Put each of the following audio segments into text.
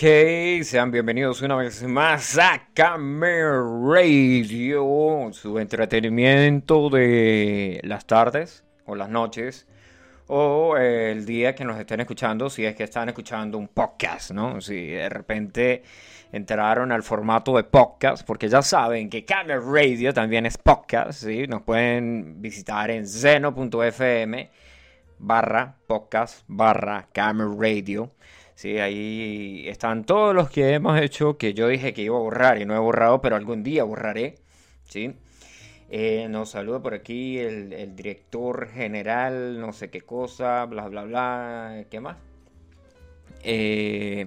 Ok, sean bienvenidos una vez más a Camera Radio, su entretenimiento de las tardes o las noches o el día que nos estén escuchando, si es que están escuchando un podcast, ¿no? Si de repente entraron al formato de podcast, porque ya saben que Camera Radio también es podcast, ¿sí? Nos pueden visitar en zeno.fm barra podcast barra Camera Radio. Sí, ahí están todos los que hemos hecho que yo dije que iba a borrar y no he borrado, pero algún día borraré. ¿sí? Eh, nos saluda por aquí el, director general, no sé qué cosa, bla, bla, bla. ¿Qué más? Eh,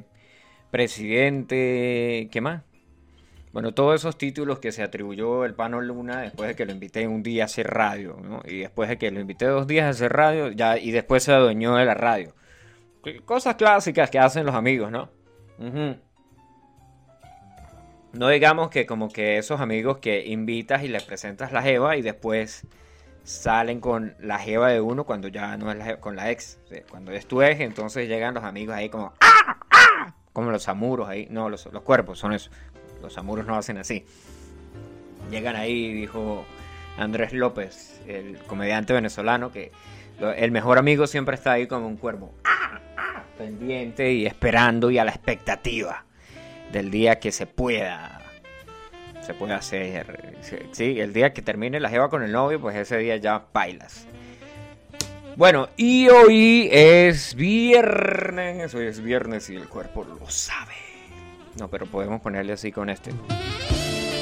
presidente, ¿qué más? Bueno, todos esos títulos que se atribuyó el Pano Luna después de que lo invité un día a hacer radio, ¿no? Y después de que lo invité dos días a hacer radio, y después se adueñó de la radio. Cosas clásicas que hacen los amigos, ¿no? No digamos que como que esos amigos que invitas y les presentas la jeva y después salen con la jeva de uno cuando ya no es la con la ex. Cuando es tu ex, entonces llegan los amigos ahí como ¡Ah! ¡Ah! como los amuros ahí. No, los, los cuerpos son eso. Los amuros no hacen así. Llegan ahí, dijo Andrés López, el comediante venezolano, que el mejor amigo siempre está ahí como un cuervo. ¡Ah! Pendiente y esperando y a la expectativa del día que se pueda se pueda hacer. Sí, el día que termine la jeva con el novio pues ese día ya bailas. Bueno y hoy es viernes hoy es viernes y el cuerpo lo sabe. No pero podemos ponerle así con este.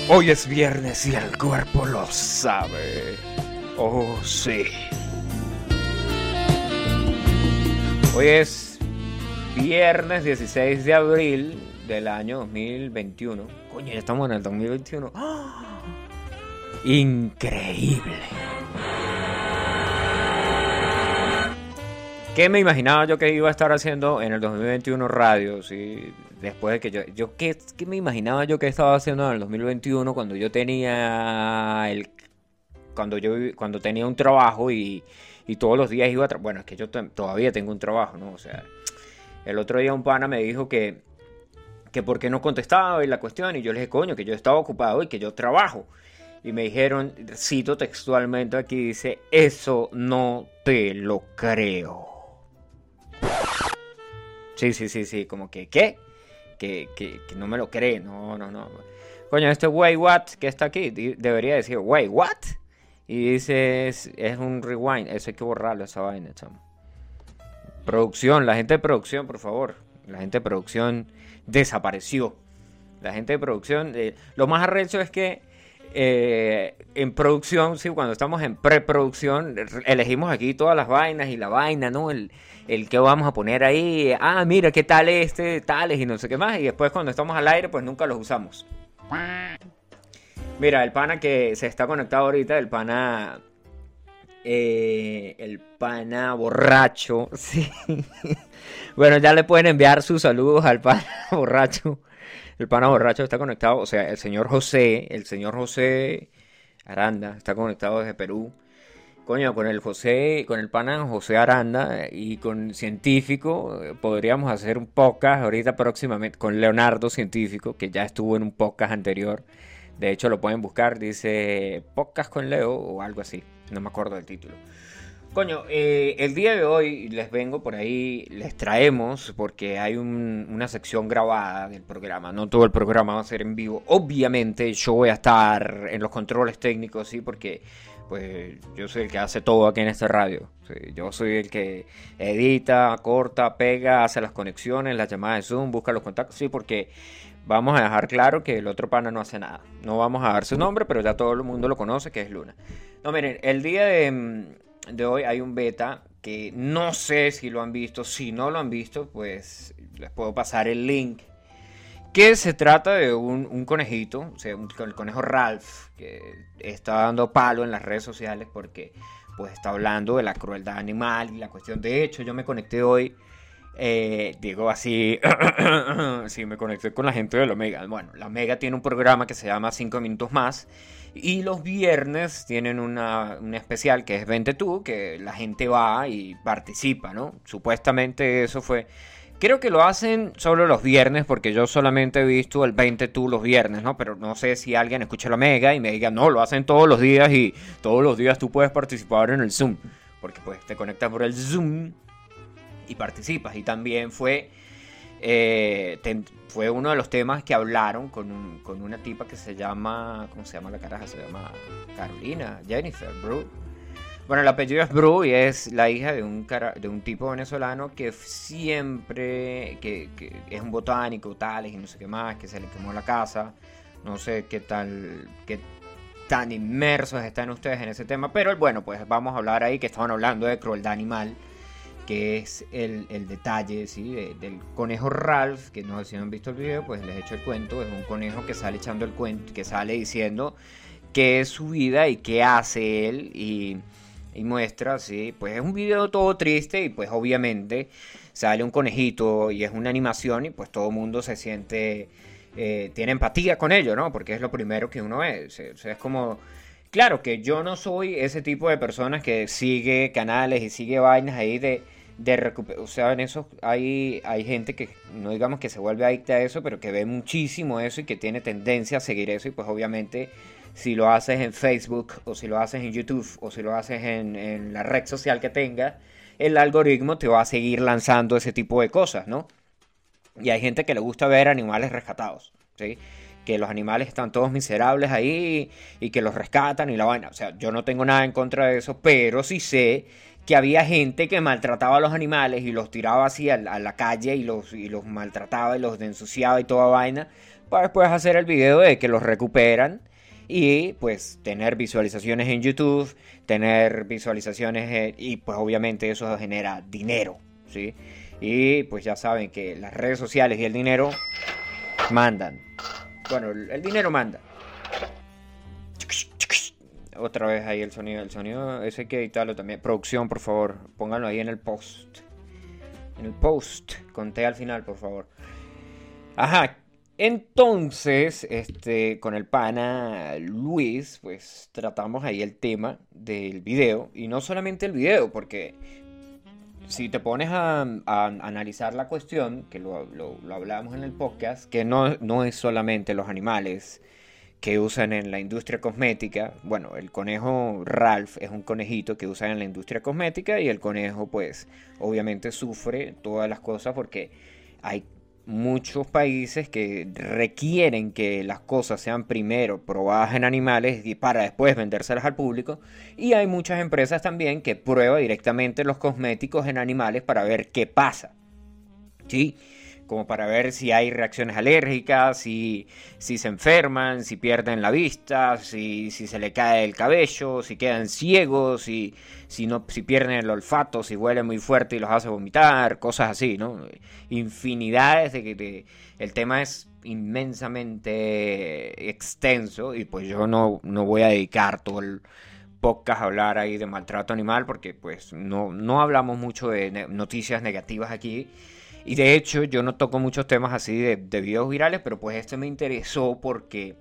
Hoy es viernes y el cuerpo lo sabe. Oh sí. Hoy es viernes 16 de abril del año 2021. Coño, ya estamos en el 2021. Increíble. ¿Qué me imaginaba yo que iba a estar haciendo en el 2021 radio? ¿sí? Después de que yo... yo ¿qué, ¿Qué me imaginaba yo que estaba haciendo en el 2021 cuando yo tenía el... Cuando yo cuando tenía un trabajo y, y todos los días iba a... Bueno, es que yo todavía tengo un trabajo, ¿no? O sea... El otro día un pana me dijo que, que por qué no contestaba y la cuestión, y yo le dije, coño, que yo estaba ocupado y que yo trabajo. Y me dijeron, cito textualmente aquí, dice, eso no te lo creo. Sí, sí, sí, sí, como que, ¿qué? Que, que, no me lo cree, no, no, no. Coño, este way what que está aquí, debería decir, way what? Y dice, es un rewind, eso hay que borrarlo, esa vaina, chamo. Producción, la gente de producción, por favor. La gente de producción desapareció. La gente de producción, eh, lo más arrecho es que eh, en producción, sí, cuando estamos en preproducción, elegimos aquí todas las vainas y la vaina, ¿no? El, el que vamos a poner ahí, ah, mira, qué tal este, tales y no sé qué más. Y después cuando estamos al aire, pues nunca los usamos. Mira, el pana que se está conectado ahorita, el pana eh, el pana borracho. Sí. bueno, ya le pueden enviar sus saludos al pana borracho. El pana borracho está conectado, o sea, el señor José, el señor José Aranda está conectado desde Perú. Coño, con el José, con el pana José Aranda y con científico podríamos hacer un podcast ahorita próximamente con Leonardo científico que ya estuvo en un podcast anterior. De hecho lo pueden buscar, dice podcast con Leo o algo así no me acuerdo del título. Coño, eh, el día de hoy les vengo por ahí, les traemos, porque hay una sección grabada del programa, no todo el programa va a ser en vivo. Obviamente yo voy a estar en los controles técnicos, sí, porque pues yo soy el que hace todo aquí en esta radio. yo soy el que edita, corta, pega, hace las conexiones, las llamadas de Zoom, busca los contactos, sí, porque vamos a dejar claro que el otro pana no hace nada. No vamos a dar su nombre, pero ya todo el mundo lo conoce, que es Luna. No, miren, el día mm, de, hoy hay un beta que no sé si lo han visto. Si no lo han visto, pues les puedo pasar el link. Que se trata de un, conejito, o sea, el conejo Ralph, que está dando palo en las redes sociales porque pues está hablando de la crueldad animal y la cuestión. De hecho, yo me conecté hoy, eh, digo así, sí, me conecté con la gente de la Omega. Bueno, la Omega tiene un programa que se llama 5 minutos más y los viernes tienen una, especial que es Vente tú, que la gente va y participa, ¿no? Supuestamente eso fue Creo que lo hacen solo los viernes, porque yo solamente he visto el 20 tú los viernes, ¿no? Pero no sé si alguien escucha la mega y me diga, no, lo hacen todos los días y todos los días tú puedes participar en el Zoom. Porque pues te conectas por el Zoom y participas. Y también fue, eh, fue uno de los temas que hablaron con, con, una tipa que se llama, ¿cómo se llama la caraja? Se llama Carolina, Jennifer, bro. Bueno, el apellido es Bru y es la hija de un, de un tipo venezolano que siempre, que, es un botánico, tales y no sé qué más, que se le quemó la casa. No sé qué tal, qué tan inmersos están ustedes en ese tema, pero bueno, pues vamos a hablar ahí que estaban hablando de crueldad animal, que es el, detalle ¿sí? del conejo Ralph, que no sé si han visto el video, pues les he hecho el cuento, es un conejo que sale echando el cuento, que sale diciendo qué es su vida y qué hace él y muestra, sí, pues es un video todo triste y pues obviamente sale un conejito y es una animación y pues todo el mundo se siente, eh, tiene empatía con ello, ¿no? Porque es lo primero que uno es, es como... Claro que yo no soy ese tipo de personas que sigue canales y sigue vainas ahí de, de O sea, en eso hay, hay gente que, no digamos que se vuelve adicta a eso, pero que ve muchísimo eso y que tiene tendencia a seguir eso y pues obviamente si lo haces en Facebook o si lo haces en YouTube o si lo haces en, la red social que tengas, el algoritmo te va a seguir lanzando ese tipo de cosas, ¿no? Y hay gente que le gusta ver animales rescatados, ¿sí? Que los animales están todos miserables ahí y que los rescatan y la vaina. O sea, yo no tengo nada en contra de eso, pero sí sé que había gente que maltrataba a los animales y los tiraba así a, la calle y los, maltrataba y los ensuciaba y toda vaina para después hacer el video de que los recuperan y pues tener visualizaciones en YouTube, tener visualizaciones y pues obviamente eso genera dinero, ¿sí? Y pues ya saben que las redes sociales y el dinero mandan. Bueno, el dinero manda. Otra vez ahí el sonido, el sonido ese hay que editarlo también. Producción, por favor, pónganlo ahí en el post. En el post, conté al final, por favor. Ajá, entonces, este, con el pana Luis, pues tratamos ahí el tema del video. Y no solamente el video, porque si te pones a, analizar la cuestión, que lo, lo, hablamos en el podcast, que no, no es solamente los animales que usan en la industria cosmética. Bueno, el conejo Ralph es un conejito que usan en la industria cosmética y el conejo pues obviamente sufre todas las cosas porque hay muchos países que requieren que las cosas sean primero probadas en animales y para después vendérselas al público. Y hay muchas empresas también que prueban directamente los cosméticos en animales para ver qué pasa. ¿Sí? Como para ver si hay reacciones alérgicas, si, si se enferman, si pierden la vista, si, si, se le cae el cabello, si quedan ciegos, si, si, no, si pierden el olfato, si huele muy fuerte y los hace vomitar, cosas así, ¿no? Infinidades de que el tema es inmensamente extenso y pues yo no, no voy a dedicar todo el podcast a hablar ahí de maltrato animal porque pues no, no hablamos mucho de noticias negativas aquí y de hecho yo no toco muchos temas así de, videos virales, pero pues este me interesó porque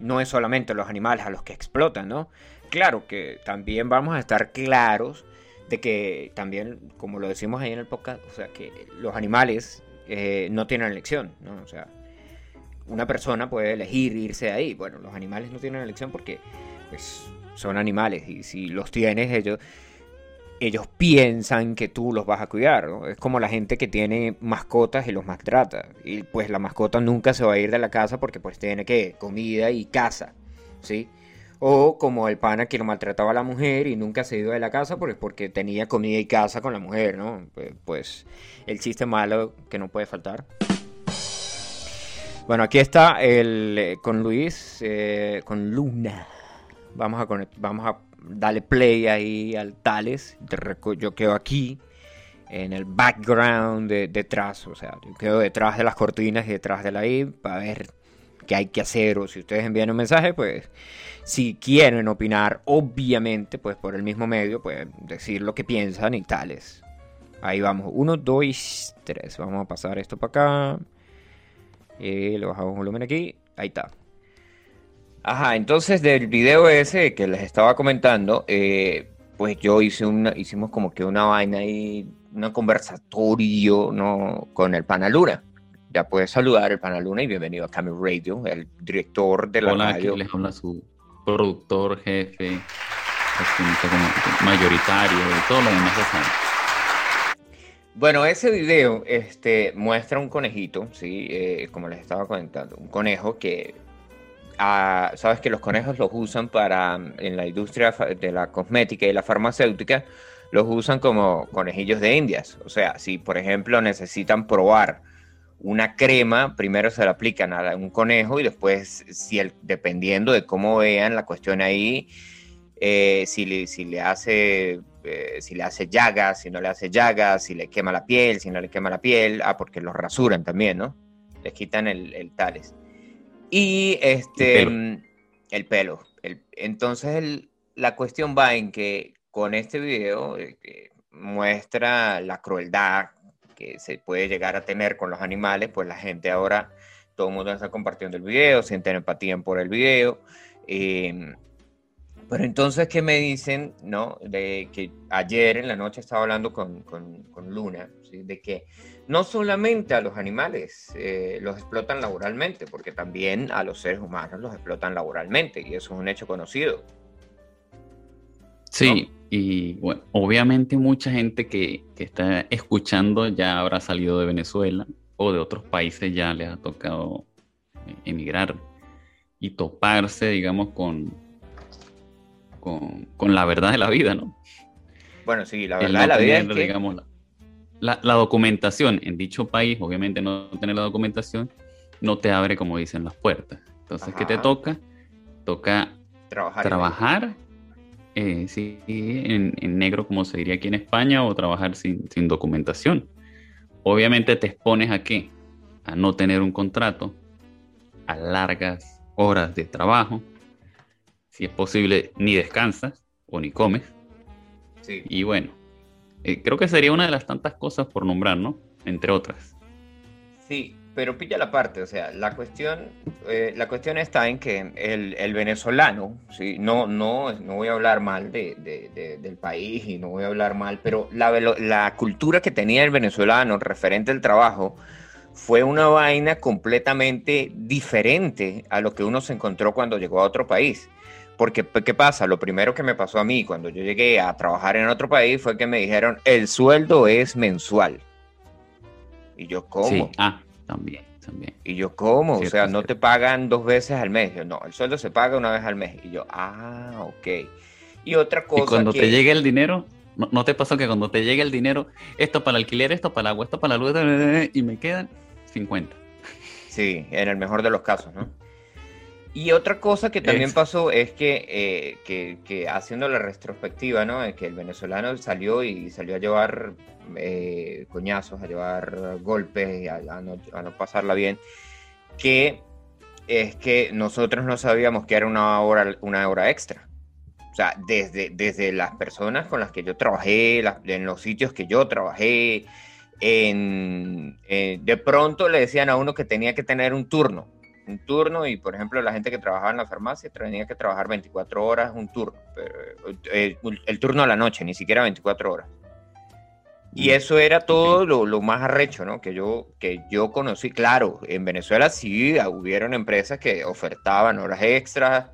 no es solamente los animales a los que explotan, ¿no? Claro que también vamos a estar claros de que también, como lo decimos ahí en el podcast, o sea, que los animales eh, no tienen elección, ¿no? O sea, una persona puede elegir irse ahí. Bueno, los animales no tienen elección porque pues, son animales y si los tienes ellos ellos piensan que tú los vas a cuidar. ¿no? Es como la gente que tiene mascotas y los maltrata. Y pues la mascota nunca se va a ir de la casa porque pues tiene que comida y casa. ¿Sí? O como el pana que lo maltrataba a la mujer y nunca se iba de la casa pues porque tenía comida y casa con la mujer, ¿no? Pues, pues el chiste malo que no puede faltar. Bueno, aquí está el eh, con Luis, eh, con Luna. Vamos a, vamos a dale play ahí al Tales. Yo quedo aquí en el background de, detrás, o sea, yo quedo detrás de las cortinas y detrás de la I para ver qué hay que hacer o si ustedes envían un mensaje, pues si quieren opinar, obviamente, pues por el mismo medio, pueden decir lo que piensan y tales. Ahí vamos, uno, dos, tres. Vamos a pasar esto para acá. Y le bajamos volumen aquí. Ahí está. Ajá, entonces del video ese que les estaba comentando, eh, pues yo hice una, hicimos como que una vaina ahí, un conversatorio, ¿no? Con el Panaluna. Ya puedes saludar el Panaluna y bienvenido a Camel Radio, el director de la Hola, radio. aquí les habla su productor, jefe, mayoritario y todo lo demás Bueno, ese video este, muestra un conejito, ¿sí? Eh, como les estaba comentando, un conejo que, ah, sabes que los conejos los usan para, en la industria de la cosmética y la farmacéutica, los usan como conejillos de indias. O sea, si por ejemplo necesitan probar una crema, primero se la aplican a un conejo y después, si el, dependiendo de cómo vean la cuestión ahí, eh, si, le, si, le hace, eh, si le hace llagas, si no le hace llagas, si le quema la piel, si no le quema la piel, ah, porque los rasuran también, ¿no? Les quitan el, el tales. Y este, el pelo. El, entonces la cuestión va en que con este video eh, muestra la crueldad que se puede llegar a tener con los animales, pues la gente ahora, todo el mundo está compartiendo el video, sienten empatía por el video. Eh, pero entonces, ¿qué me dicen? No, de que ayer en la noche estaba hablando con, con, Luna, de que no solamente a los animales eh, los explotan laboralmente, porque también a los seres humanos los explotan laboralmente, y eso es un hecho conocido. Sí, y bueno, obviamente mucha gente que, está escuchando ya habrá salido de Venezuela o de otros países ya les ha tocado eh, emigrar y toparse, digamos, con, con, la verdad de la vida, ¿no? Bueno, sí, la verdad de la vida es que... digamos, la, documentación en dicho país, obviamente no tener la documentación, no te abre, como dicen, las puertas. Entonces, ¿qué te toca? Toca trabajar, trabajar eh, sí, en, negro, como se diría aquí en España, o trabajar sin, documentación. Obviamente te expones a qué? A no tener un contrato, a largas horas de trabajo, si es posible, ni descansas o ni comes. Y bueno, eh, creo que sería una de las tantas cosas por nombrar, ¿no? Entre otras. Sí, pero pilla la parte, o sea, la cuestión, eh, la cuestión está en que el, venezolano, ¿sí? no, no, no voy a hablar mal de, del país y no voy a hablar mal, pero la, la cultura que tenía el venezolano referente al trabajo fue una vaina completamente diferente a lo que uno se encontró cuando llegó a otro país. Porque, ¿qué pasa? Lo primero que me pasó a mí cuando yo llegué a trabajar en otro país fue que me dijeron, el sueldo es mensual. Y yo, ¿cómo? Sí. Ah, también, también. Y yo, ¿cómo? o sea, no te pagan dos veces al mes. Yo, no, el sueldo se paga una vez al mes. Y yo, ah, ok. Y otra cosa. Y cuando te llegue el dinero, ¿no, te pasó que cuando te llegue el dinero, esto para el alquiler, esto para el agua, esto para la luz, y me quedan 50? Sí, en el mejor de los casos, ¿no? Y otra cosa que también pasó es que, eh, que, que, haciendo la retrospectiva, ¿no? Que el venezolano salió y salió a llevar eh, coñazos, a llevar golpes, a, a, no, a, no, pasarla bien, que es que nosotros no sabíamos que era una hora, una hora extra. O sea, desde, desde las personas con las que yo trabajé, en los sitios que yo trabajé, en, eh, de pronto le decían a uno que tenía que tener un turno, un turno y por ejemplo la gente que trabajaba en la farmacia tenía que trabajar 24 horas un turno, eh, el turno a la noche, ni siquiera 24 horas. Y eso era todo lo, más arrecho, ¿no? Que yo, que yo conocí. Claro, en Venezuela sí hubieron empresas que ofertaban horas extras,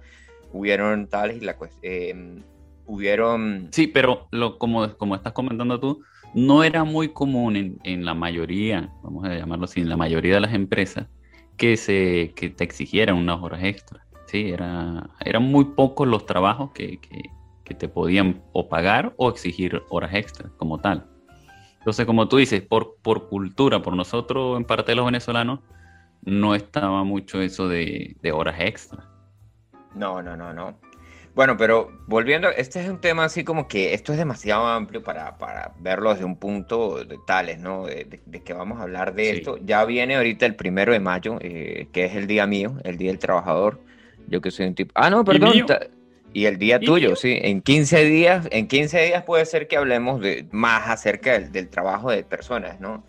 hubieron tales y la eh, hubieron... Sí, pero lo, como, como estás comentando tú, no era muy común en, en, la mayoría, vamos a llamarlo así, en la mayoría de las empresas, que, se, que te exigieran unas horas extras. Sí, era, eran muy pocos los trabajos que, que, que te podían o pagar o exigir horas extras como tal. Entonces, como tú dices, por, por cultura, por nosotros, en parte de los venezolanos, no estaba mucho eso de, horas extra. No, no, no, no. Bueno, pero volviendo, este es un tema así como que esto es demasiado amplio para, verlo desde un punto de tales, ¿no? De, que vamos a hablar de esto. Ya viene ahorita el primero de mayo, eh, que es el día mío, el día del trabajador. Yo que soy un tipo. Ah, no, perdón. Y el día tuyo, sí. En 15 días, en 15 días puede ser que hablemos de, más acerca del, trabajo de personas, ¿no?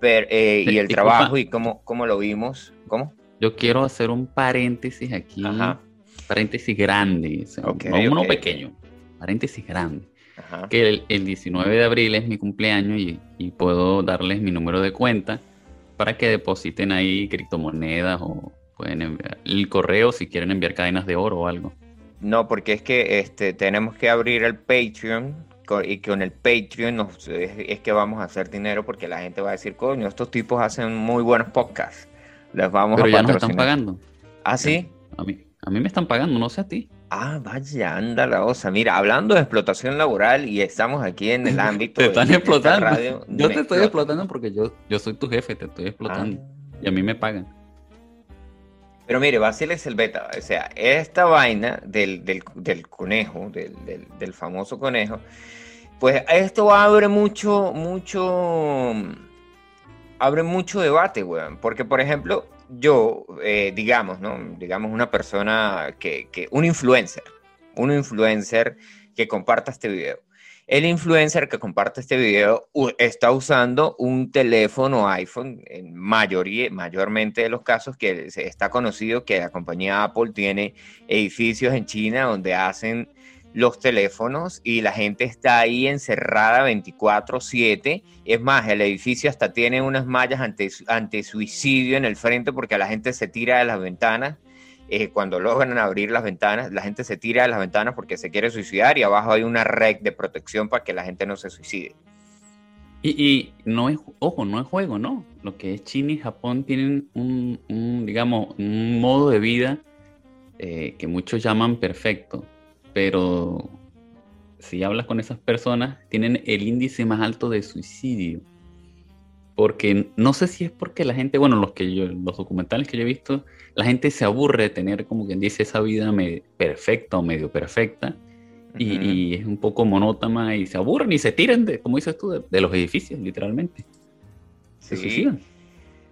Pero, eh, y el trabajo y cómo, cómo lo vimos. ¿Cómo? Yo quiero hacer un paréntesis aquí. Paréntesis grande. no uno pequeño. Paréntesis grande. que el, 19 de abril es mi cumpleaños y, y, puedo darles mi número de cuenta para que depositen ahí criptomonedas o pueden enviar el correo si quieren enviar cadenas de oro o algo. No, porque es que este, tenemos que abrir el Patreon y con el Patreon es, que vamos a hacer dinero porque la gente va a decir, coño, estos tipos hacen muy buenos podcasts. Les vamos Pero ya nos están pagando. ¿Ah, sí? A mí, a mí me están pagando, no sé a ti. Ah, vaya, anda la osa. Mira, hablando de explotación laboral y estamos aquí en el ámbito. te están explotando. yo te estoy explotando porque yo, yo soy tu jefe, te estoy explotando. Ah. Y a mí me pagan. Pero mire, es el beta. O sea, esta vaina del, conejo, del, del, famoso conejo, pues esto abre mucho, mucho. Abre mucho debate, weón. Porque, por ejemplo, yo, eh, digamos, ¿no? Digamos una persona que, que, un influencer, un influencer que comparta este video. El influencer que comparte este video está usando un teléfono iPhone, en mayoría, mayormente de los casos que está conocido que la compañía Apple tiene edificios en China donde hacen los teléfonos y la gente está ahí encerrada 24/7. Es más, el edificio hasta tiene unas mallas ante, suicidio en el frente porque la gente se tira de las ventanas. Eh, cuando logran abrir las ventanas, la gente se tira de las ventanas porque se quiere suicidar y abajo hay una red de protección para que la gente no se suicide. Y, no es, ojo, no es juego, ¿no? Lo que es China y Japón tienen un, digamos, un modo de vida eh, que muchos llaman perfecto pero si hablas con esas personas, tienen el índice más alto de suicidio. Porque no sé si es porque la gente, bueno, los, que yo, los documentales que yo he visto, la gente se aburre de tener, como quien dice, esa vida perfecta o medio perfecta. y, es un poco monótona y se aburren y se tiran, de, como dices tú, de, los edificios, literalmente. Se suicidan.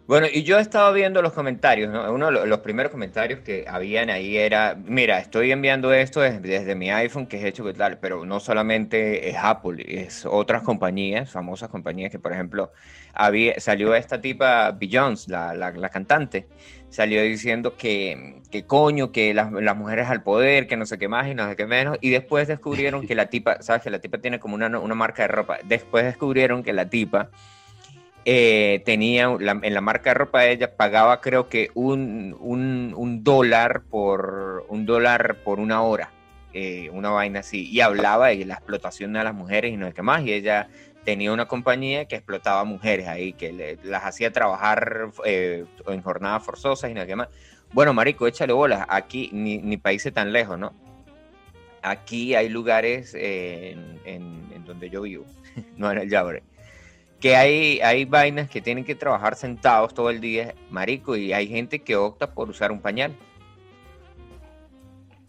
Bueno, y yo estaba viendo los comentarios, ¿no? Uno de los primeros comentarios que habían ahí era, mira, estoy enviando esto desde, mi iPhone, que es hecho que tal, pero no solamente es Apple, es otras compañías, famosas compañías que, por ejemplo, había, salió esta tipa, Beyoncé, la, la, cantante, salió diciendo que, que coño, que las, las, mujeres al poder, que no sé qué más y no sé qué menos, y después descubrieron que la tipa, ¿sabes? Que la tipa tiene como una, una marca de ropa, después descubrieron que la tipa eh, tenía en la marca de ropa de ella pagaba creo que un, un, dólar por un dólar por una hora eh, una vaina así. Y hablaba de la explotación de las mujeres y no sé qué más. Y ella tenía una compañía que explotaba mujeres ahí que las hacía trabajar eh, en jornadas forzosas y no sé qué más. Bueno marico échale bolas. Aquí ni, países tan lejos no aquí hay lugares en, en, donde yo vivo. No en el Yabre que hay, hay vainas que tienen que trabajar sentados todo el día, marico, y hay gente que opta por usar un pañal.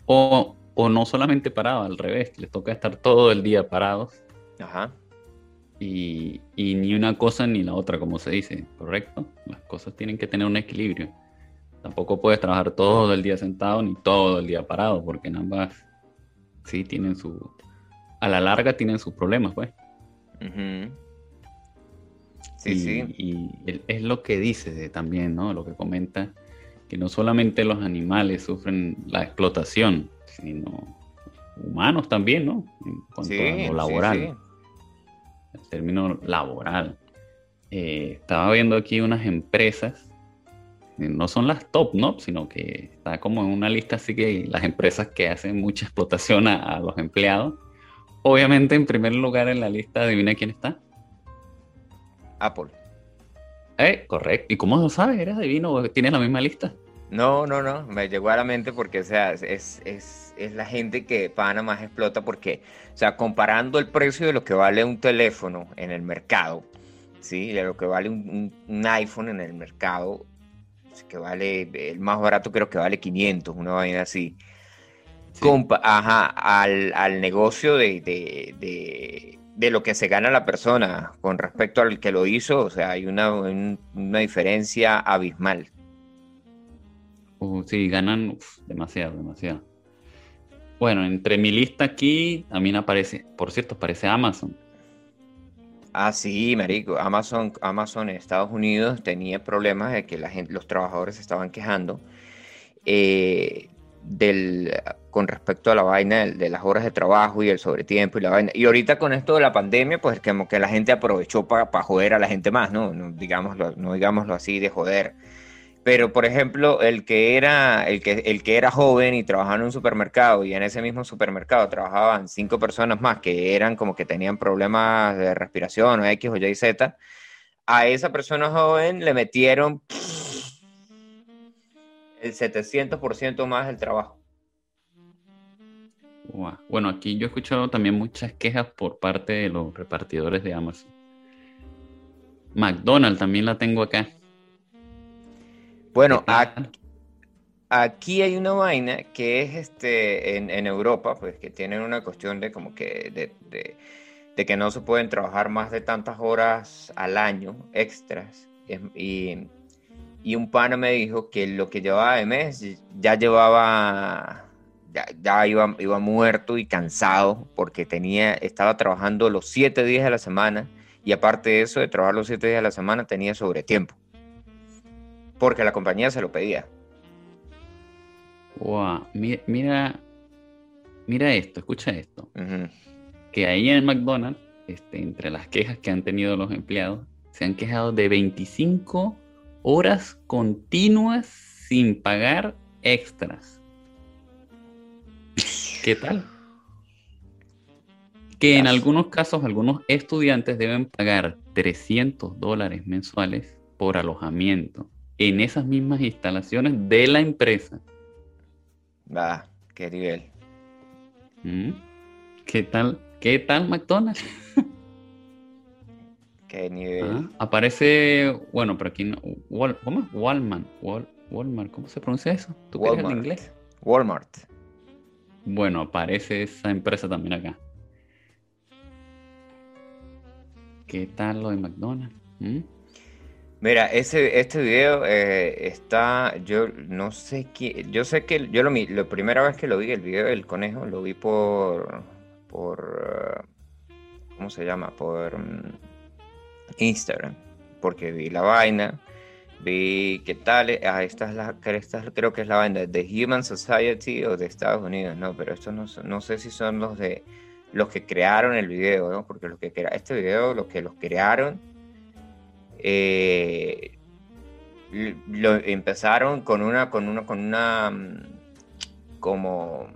O, no solamente parado, al revés, les toca estar todo el día parados. Ajá. Y, ni una cosa ni la otra, como se dice, ¿correcto? Las cosas tienen que tener un equilibrio. Tampoco puedes trabajar todo el día sentado ni todo el día parado, porque en ambas sí tienen su... A la larga tienen sus problemas, pues. Y, es lo que dice también, ¿no? Lo que comenta, que no solamente los animales sufren la explotación, sino humanos también, ¿no? En cuanto a lo laboral. El término laboral. Eh, estaba viendo aquí unas empresas, eh, no son las top, ¿no? Sino que está como en una lista así que las empresas que hacen mucha explotación a, a los empleados. Obviamente, en primer lugar en la lista, adivina quién está. Apple. Eh, correcto. ¿Y cómo lo sabes? ¿Eres divino? ¿Tienes la misma lista? No, no, no. Me llegó a la mente porque, o sea, es, la gente que pana más explota porque, o sea, comparando el precio de lo que vale un teléfono en el mercado, ¿sí? De lo que vale un, iPhone en el mercado, que vale, el más barato creo que vale 500, una vaina así. ajá, al, negocio de de lo que se gana la persona con respecto al que lo hizo, o sea, hay una, una diferencia abismal. Uh, sí, ganan demasiado, demasiado. Bueno, entre mi lista aquí también aparece, por cierto, aparece Amazon. Ah, sí, marico. Amazon, Amazon en Estados Unidos tenía problemas de que la gente, los trabajadores se estaban quejando. Eh, del, con respecto a la vaina de, las horas de trabajo y el sobretiempo y la vaina. Y ahorita con esto de la pandemia, pues como que la gente aprovechó para joder a la gente más, ¿no? No digámoslo, no digámoslo así de joder. Pero, por ejemplo, el que, era, el, que, el que era joven y trabajaba en un supermercado y en ese mismo supermercado trabajaban cinco personas más que eran como que tenían problemas de respiración o X o Y, Z, a esa persona joven le metieron el 700% más del trabajo. Bueno, aquí yo he escuchado también muchas quejas por parte de los repartidores de Amazon. McDonald's también la tengo acá. Bueno, aquí, hay una vaina que es este en, Europa, pues que tienen una cuestión de como que de, que no se pueden trabajar más de tantas horas al año extras. Y, un pana me dijo que lo que llevaba de mes ya llevaba, ya, iba, iba muerto y cansado porque tenía, estaba trabajando los siete días de la semana y aparte de eso, de trabajar los siete días de la semana, tenía sobretiempo porque la compañía se lo pedía. Wow, mira, mira, esto, escucha esto. Que ahí en McDonald's, este, entre las quejas que han tenido los empleados, se han quejado de 25 horas continuas sin pagar extras. ¿Qué tal? Que en algunos casos algunos estudiantes deben pagar 300 dólares mensuales por alojamiento en esas mismas instalaciones de la empresa. Va, qué nivel. ¿Mm? ¿Qué tal? ¿Qué tal McDonald's? qué nivel. Ah, aparece, bueno, pero aquí no, ¿cómo es? Walmart, Walmart, ¿cómo se pronuncia eso? ¿Tú Walmart. en inglés? Walmart. Bueno, aparece esa empresa también acá. ¿Qué tal lo de McDonald's? ¿Mm? Mira, ese, este video eh, está, yo no sé qué, yo sé que yo lo la primera vez que lo vi, el video del conejo, lo vi por, por, ¿cómo se llama? Por mm, Instagram, porque vi la vaina, vi qué tal, ah, esta es la, esta creo que es la vaina de Human Society o de Estados Unidos, no, pero esto no, no sé si son los de los que crearon el video, ¿no? Porque los que este video, los que los crearon eh, lo empezaron con una, con una, con una, mm, como,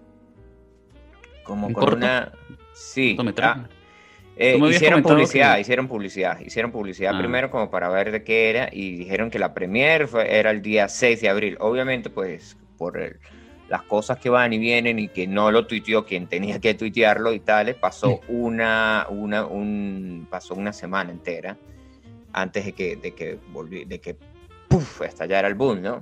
como con una, sí, ah, eh, hicieron publicidad, hicieron publicidad, hicieron publicidad ah. primero como para ver de qué era y dijeron que la premier era el día 6 de abril. Obviamente, pues por las cosas que van y vienen y que no lo tuiteó quien tenía que tuitearlo y tal, pasó una, una, un, pasó una semana entera antes de que, de que, volví, de que estallara el boom, ¿no?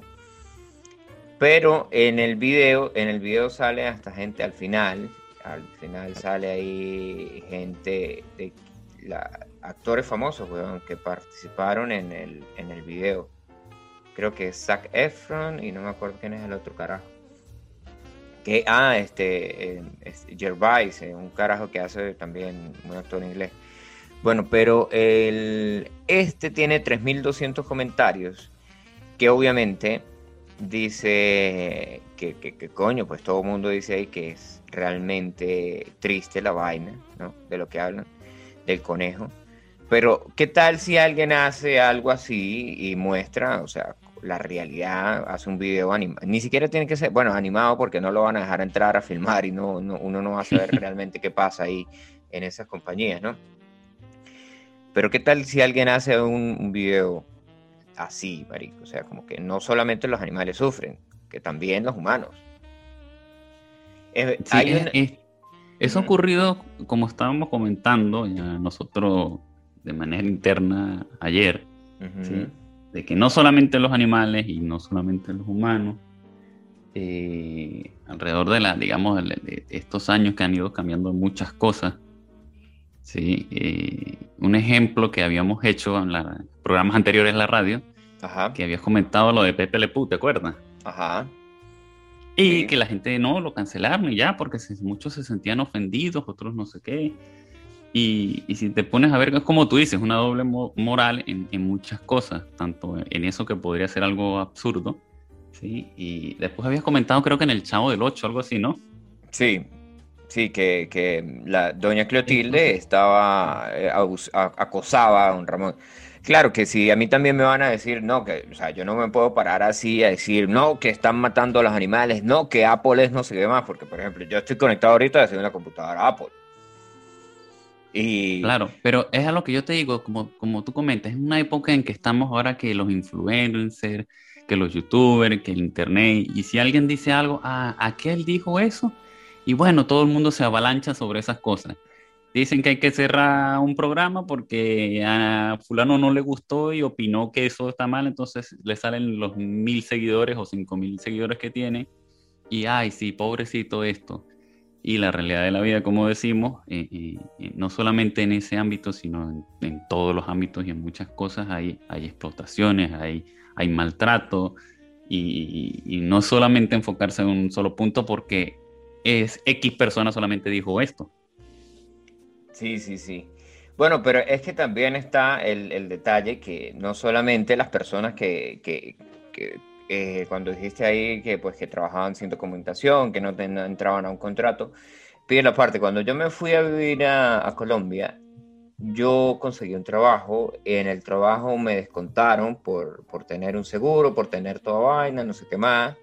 Pero en el video, en el video sale hasta gente al final, al final sale ahí gente de actores famosos, que participaron en el, en el video. Creo que es Zac Efron y no me acuerdo quién es el otro carajo. Que, ah, este, eh, Gervais, un carajo que hace también un actor inglés. Bueno, pero el, este tiene 3.200 comentarios, que obviamente dice que, que, coño, pues todo el mundo dice ahí que es realmente triste la vaina, ¿no? De lo que hablan, del conejo. Pero, ¿qué tal si alguien hace algo así y muestra, o sea, la realidad, hace un video animado? Ni siquiera tiene que ser, bueno, animado porque no lo van a dejar entrar a filmar y no, no uno no va a saber realmente qué pasa ahí en esas compañías, ¿no? Pero ¿qué tal si alguien hace un, video así, marico? O sea, como que no solamente los animales sufren, que también los humanos. Eso ha ocurrido, como estábamos comentando ya nosotros de manera interna ayer, de que no solamente los animales y no solamente los humanos, eh, alrededor de la, digamos, de, estos años que han ido cambiando muchas cosas, Sí, eh, un ejemplo que habíamos hecho en los programas anteriores en la radio, que habías comentado lo de Pepe Le ¿te acuerdas? Ajá. Y que la gente no lo cancelaron y ya, porque muchos se sentían ofendidos, otros no sé qué. Y, si te pones a ver, es como tú dices, una doble moral en, muchas cosas, tanto en eso que podría ser algo absurdo, Sí, y después habías comentado, creo que en el Chavo del 8, algo así, ¿no? Sí, sí, que, la doña Clotilde estaba, eh, acosaba a don Ramón. Claro que si a mí también me van a decir, no, que, o sea, yo no me puedo parar así a decir, no, que están matando a los animales, no, que Apple es no sé qué más, porque, por ejemplo, yo estoy conectado ahorita desde una computadora Apple. Y... Claro, pero es a lo que yo te digo, como, como tú comentas, es una época en que estamos ahora que los influencers, que los youtubers, que el internet, y si alguien dice algo, ah, aquel dijo eso, y bueno, todo el mundo se avalancha sobre esas cosas. Dicen que hay que cerrar un programa porque a fulano no le gustó y opinó que eso está mal, entonces le salen los mil seguidores o cinco mil seguidores que tiene, y ay, sí, pobrecito esto. Y la realidad de la vida, como decimos, eh, eh, eh, no solamente en ese ámbito, sino en, todos los ámbitos y en muchas cosas hay, hay explotaciones, hay hay maltrato y, no solamente enfocarse en un solo punto porque es X persona solamente dijo esto. Sí, sí, sí. Bueno, pero es que también está el, detalle que no solamente las personas que, eh, cuando dijiste ahí que pues que trabajaban sin documentación, que no, entraban a un contrato, pide la parte, cuando yo me fui a vivir a Colombia, yo conseguí un trabajo, en el trabajo me descontaron por, por tener un seguro, por tener toda vaina, no sé qué más.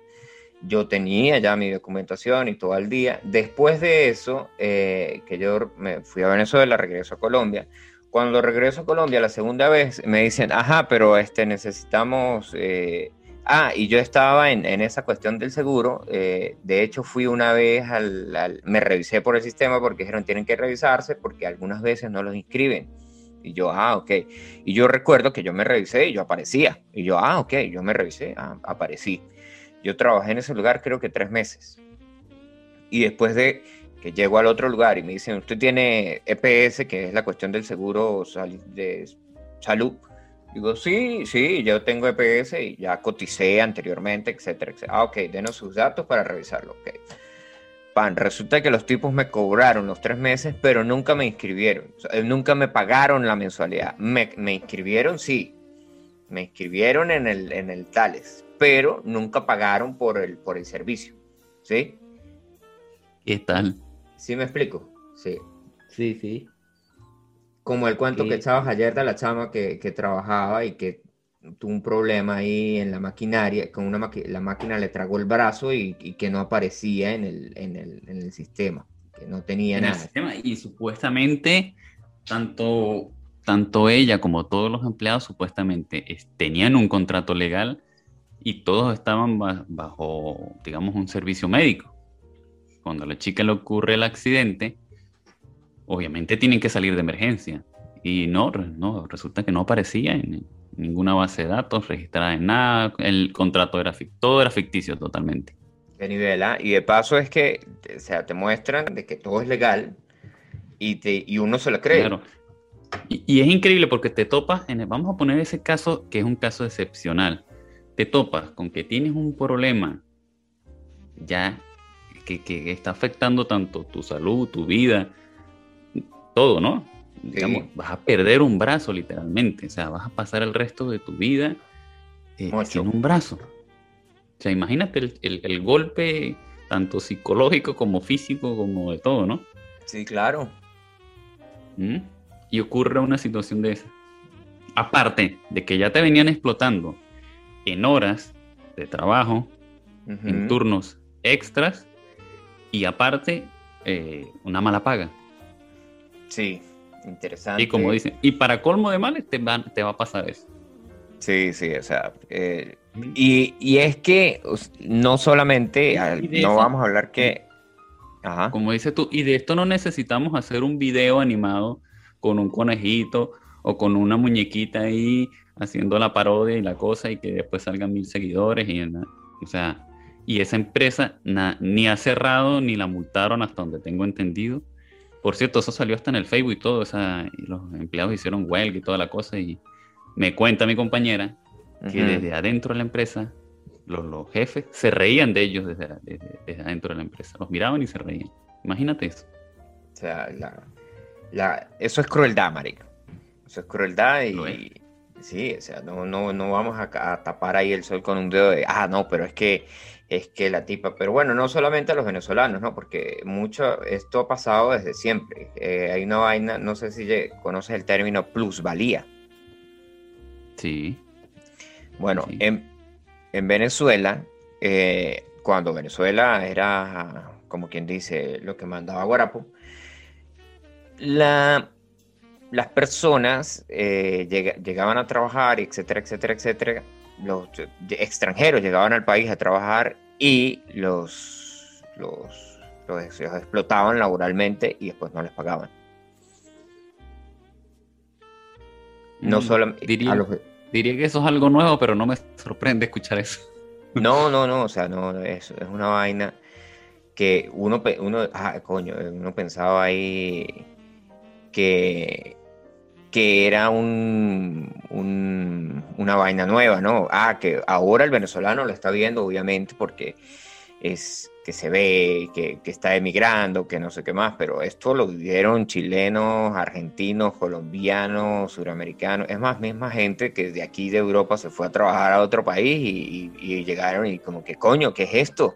Yo tenía ya mi documentación y todo al día. Después de eso, eh, que yo me fui a Venezuela, regreso a Colombia. Cuando regreso a Colombia la segunda vez, me dicen, ajá, pero este, necesitamos eh, Ah, y yo estaba en, esa cuestión del seguro. Eh, de hecho, fui una vez al, Me revisé por el sistema porque dijeron tienen que revisarse porque algunas veces no los inscriben. Y yo, ah, ok. Y yo recuerdo que yo me revisé y yo aparecía. Y yo, ah, ok, yo me revisé, ah, aparecí. Yo trabajé en ese lugar creo que tres meses. Y después de que llego al otro lugar y me dicen, usted tiene EPS, que es la cuestión del seguro de salud Digo, sí, sí, yo tengo EPS y ya coticé anteriormente, etcétera, etcétera. Ah, ok, denos sus datos para revisarlo, ok. Pan, resulta que los tipos me cobraron los tres meses, pero nunca me inscribieron. nunca me pagaron la mensualidad. Me, inscribieron, sí. Me inscribieron en el, en el Tales, pero nunca pagaron por el, por el servicio. ¿Sí? ¿Qué tal? ¿Sí me explico? Sí. Sí, sí. Como el cuento que echabas ayer de la chama que, trabajaba y que tuvo un problema ahí en la maquinaria, con una la máquina le tragó el brazo y, que no aparecía en el, en el, sistema, que no tenía nada. y supuestamente, tanto, tanto ella como todos los empleados supuestamente tenían un contrato legal y todos estaban bajo, digamos, un servicio médico. Cuando a la chica le ocurre el accidente, obviamente tienen que salir de emergencia. Y no, no resulta que no aparecía en ninguna base de datos registrada en nada, el contrato era todo era ficticio totalmente. De nivel, ¿ah? y de paso es que, o sea, te muestran de que todo es legal y, te, y uno se lo cree. Claro. Y, es increíble porque te topas, en vamos a poner ese caso que es un caso excepcional, te topas con que tienes un problema ya que, que está afectando tanto tu salud, tu vida, todo, ¿no? Digamos, vas a perder un brazo literalmente, o sea, vas a pasar el resto de tu vida eh, sin un brazo. O sea, imagínate el, golpe tanto psicológico como físico, como de todo, ¿no? Sí, claro. ¿Mm? Y ocurre una situación de esa. Aparte de que ya te venían explotando en horas de trabajo, en turnos extras, y aparte eh, una mala paga. Sí, interesante. Y como dicen, y para colmo de males te, te va a pasar eso. Sí, sí, o sea, eh, y, es que no solamente, no vamos a hablar que... Ajá. Como dices tú, y de esto no necesitamos hacer un video animado con un conejito o con una muñequita ahí haciendo la parodia y la cosa y que después salgan mil seguidores y o sea, y esa empresa ni ha cerrado ni la multaron hasta donde tengo entendido por cierto, eso salió hasta en el Facebook y todo, o sea, los empleados hicieron huelga y toda la cosa y me cuenta mi compañera que desde adentro de la empresa los, jefes se reían de ellos desde, adentro de la empresa, los miraban y se reían. Imagínate eso. O sea, la, eso es crueldad, marica. Eso es crueldad y, Sí, o sea, no, no, no vamos a, tapar ahí el sol con un dedo de, ah, no, pero es que, es que la tipa, pero bueno, no solamente a los venezolanos, ¿no? Porque mucho, esto ha pasado desde siempre. Eh, hay una vaina, no sé si conoces el término plusvalía. Sí. Bueno, En, en, Venezuela, eh, cuando Venezuela era, como quien dice, lo que mandaba Guarapo, la, las personas eh, llegaban a trabajar, etcétera, etcétera, etcétera. Los extranjeros llegaban al país a trabajar y los, los, explotaban laboralmente y después no les pagaban. No mm, solo diría, diría, que eso es algo nuevo, pero no me sorprende escuchar eso. No, no, no, o sea, no, es, es una vaina que uno, uno, ah, coño, uno pensaba ahí que que era un, una vaina nueva, ¿no? Ah, que ahora el venezolano lo está viendo, obviamente, porque es que se ve, que, está emigrando, que no sé qué más, pero esto lo vivieron chilenos, argentinos, colombianos, suramericanos, es más, misma gente que de aquí de Europa se fue a trabajar a otro país y, llegaron y como que, coño, ¿qué es esto?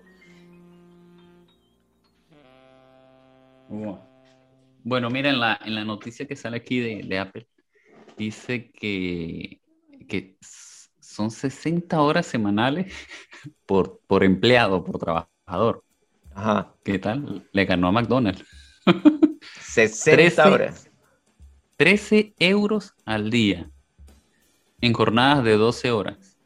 Bueno, mira, en la, en la noticia que sale aquí de, Apple, dice que, que son 60 horas semanales por, por empleado, por trabajador. Ajá. ¿Qué tal? Le ganó a McDonald's. 60 horas. 13 euros al día en jornadas de 12 horas.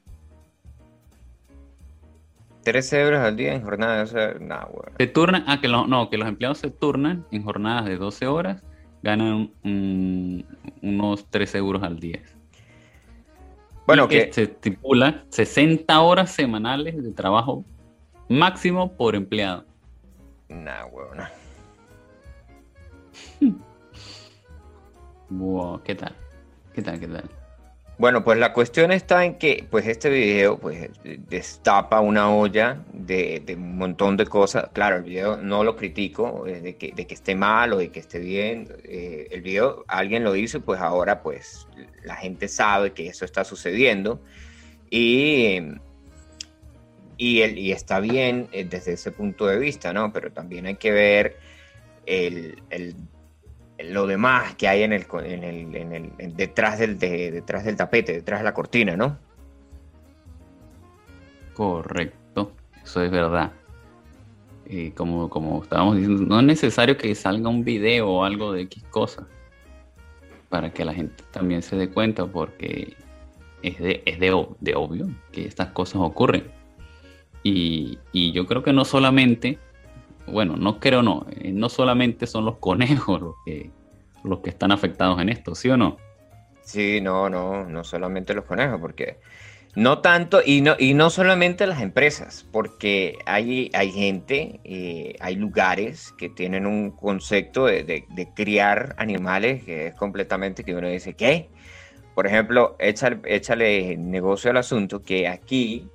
13 euros al día en jornadas de 12 horas. Se turnan, ah, que no, que los empleados se turnan en jornadas de 12 horas, ganan unos 13 euros al día. Bueno, que, se estipula 60 horas semanales de trabajo máximo por empleado. Nah, huevona. wow, ¿qué tal? ¿Qué tal? ¿Qué tal? Bueno, pues la cuestión está en que pues este video pues destapa una olla de, un montón de cosas. Claro, el video no lo critico eh, de, que, esté mal o de que esté bien. Eh, el video alguien lo hizo pues ahora pues la gente sabe que eso está sucediendo y, y, está bien eh, desde ese punto de vista, ¿no? Pero también hay que ver el, el lo demás que hay en el, en el, detrás, del, detrás del tapete, detrás de la cortina, ¿no? Correcto, eso es verdad. Y como, como estábamos diciendo, no es necesario que salga un video o algo de X cosa para que la gente también se dé cuenta, porque es de, es de, obvio que estas cosas ocurren. Y, y yo creo que no solamente bueno, no creo no, eh, no solamente son los conejos los que, los que están afectados en esto, ¿sí o no? Sí, no, no, no solamente los conejos, porque no tanto, y no, y no solamente las empresas, porque hay, hay gente, eh, hay lugares que tienen un concepto de, criar animales que es completamente que uno dice, ¿qué? Por ejemplo, échale, échale negocio al asunto que aquí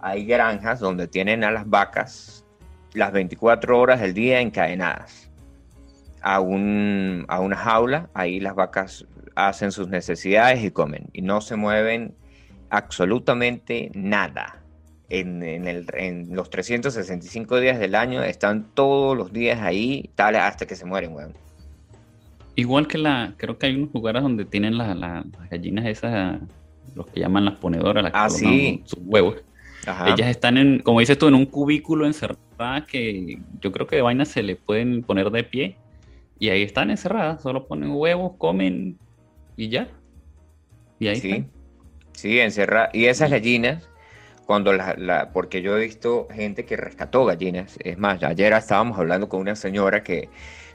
hay granjas donde tienen a las vacas las 24 horas del día encadenadas a, un, a una jaula. Ahí las vacas hacen sus necesidades y comen y no se mueven absolutamente nada. En, el, en, los 365 días del año están todos los días ahí, tal hasta que se mueren, weón. Igual que la, creo que hay unos lugares donde tienen las gallinas esas, los que llaman las ponedoras, las que ah, sus huevos. Ellas están en, como dices tú, en un cubículo encerrada que yo creo que de vaina se le pueden poner de pie y ahí están encerradas, solo ponen huevos, comen y ya. Y ahí sí. Sí, encerradas. Y esas gallinas, cuando la, porque yo he visto gente que rescató gallinas. Es más, ayer estábamos hablando con una señora que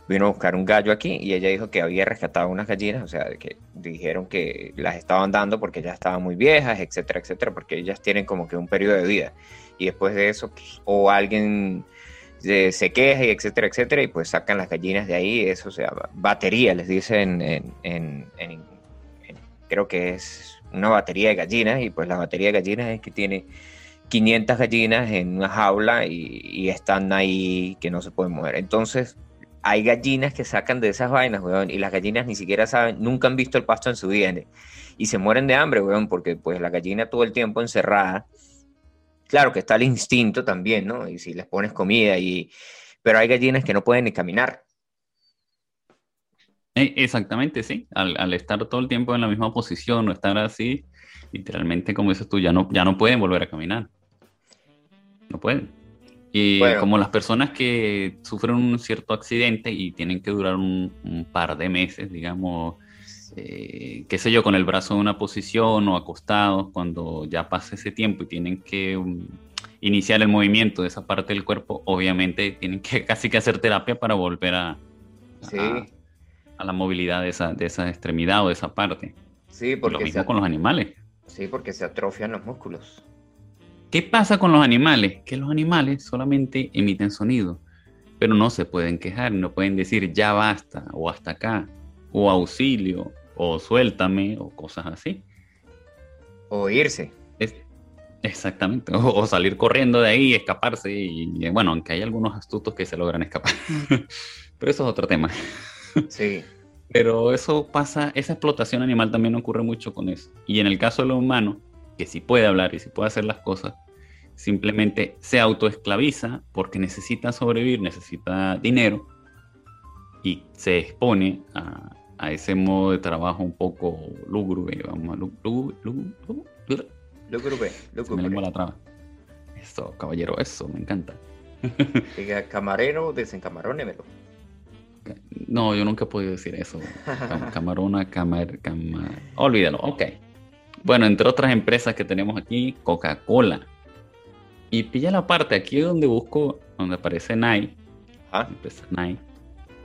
vino a buscar un gallo aquí y ella dijo que había rescatado unas gallinas, o sea, que dijeron que las estaban dando porque ya estaban muy viejas, etcétera, etcétera, porque ellas tienen como que un periodo de vida. Y después de eso, pues, o alguien se, queja y etcétera, etcétera, y pues sacan las gallinas de ahí, eso, o sea, batería, les dicen en, creo que es una batería de gallinas, y pues la batería de gallinas es que tiene 500 gallinas en una jaula y, y están ahí que no se pueden mover. Entonces, hay gallinas que sacan de esas vainas, weón, y las gallinas ni siquiera saben, nunca han visto el pasto en su vida, y se mueren de hambre, weón, porque pues la gallina todo el tiempo encerrada, claro que está el instinto también, ¿no? Y si les pones comida y... Pero hay gallinas que no pueden ni caminar. Eh, exactamente, sí. Al, estar todo el tiempo en la misma posición o estar así, literalmente, como dices tú, ya no, ya no pueden volver a caminar. No pueden. Y como las personas que sufren un cierto accidente y tienen que durar un, par de meses, digamos, eh, qué sé yo, con el brazo en una posición o acostados, cuando ya pasa ese tiempo y tienen que um, iniciar el movimiento de esa parte del cuerpo, obviamente tienen que casi que hacer terapia para volver a, a, la movilidad de esa, de esa extremidad o de esa parte. Sí, porque lo mismo con los animales. Sí, porque se atrofian los músculos. ¿Qué pasa con los animales? Que los animales solamente emiten sonido, pero no se pueden quejar, no pueden decir ya basta o hasta acá, o auxilio, o suéltame, o cosas así. O irse. exactamente, o, salir corriendo de ahí, escaparse, y, bueno, aunque hay algunos astutos que se logran escapar, pero eso es otro tema. Sí. Pero eso pasa, esa explotación animal también ocurre mucho con eso. Y en el caso de lo humano, que si puede hablar y si puede hacer las cosas, simplemente se autoesclaviza porque necesita sobrevivir, necesita dinero y se expone a, ese modo de trabajo un poco lúgubre, vamos a lúgubre, lúgubre, lúgubre, Me la traba. Eso, caballero, eso, me encanta. camarero, desencamarónemelo. No, yo nunca he podido decir eso. Camarona, camar, camar... Olvídalo, ok. Bueno, entre otras empresas que tenemos aquí, Coca-Cola. Y pilla la parte, aquí donde busco, donde aparece Nike, ah. empresa Nike,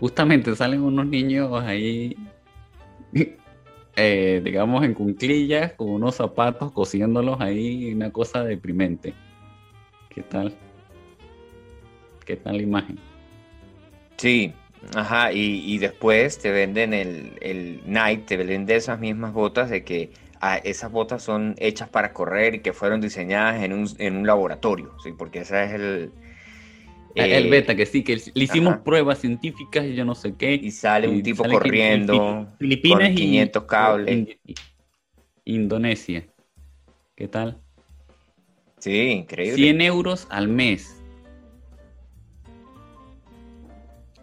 justamente salen unos niños ahí, eh, digamos, en cunclillas, con unos zapatos, cosiéndolos ahí, una cosa deprimente. ¿Qué tal? ¿Qué tal la imagen? Sí, ajá, y, después te venden el, el Nike, te venden de esas mismas botas de que esas botas son hechas para correr y que fueron diseñadas en un, en un laboratorio, ¿sí? porque ese es el... el eh, beta, que sí, que le hicimos pruebas científicas y yo no sé qué. Y sale un tipo corriendo. Filipinas con 500 cables. Indonesia. ¿Qué tal? Sí, increíble. 100 euros al mes.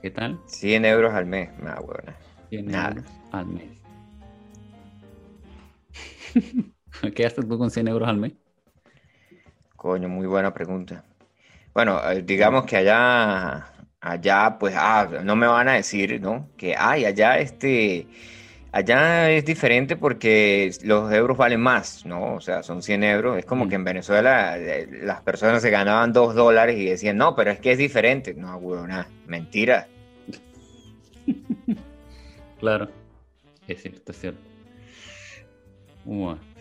¿Qué tal? 100 euros al mes, nada, buena. 100 euros al mes. ¿Qué haces tú con 100 euros al mes? Coño, muy buena pregunta. Bueno, eh, digamos que allá, allá, pues, ah, no me van a decir, ¿no? Que, ay, allá, este, allá es diferente porque los euros valen más, ¿no? O sea, son 100 euros. Es como mm. que en Venezuela eh, las personas se ganaban 2 dólares y decían, no, pero es que es diferente. No, huevona, mentira. claro, es cierto, es cierto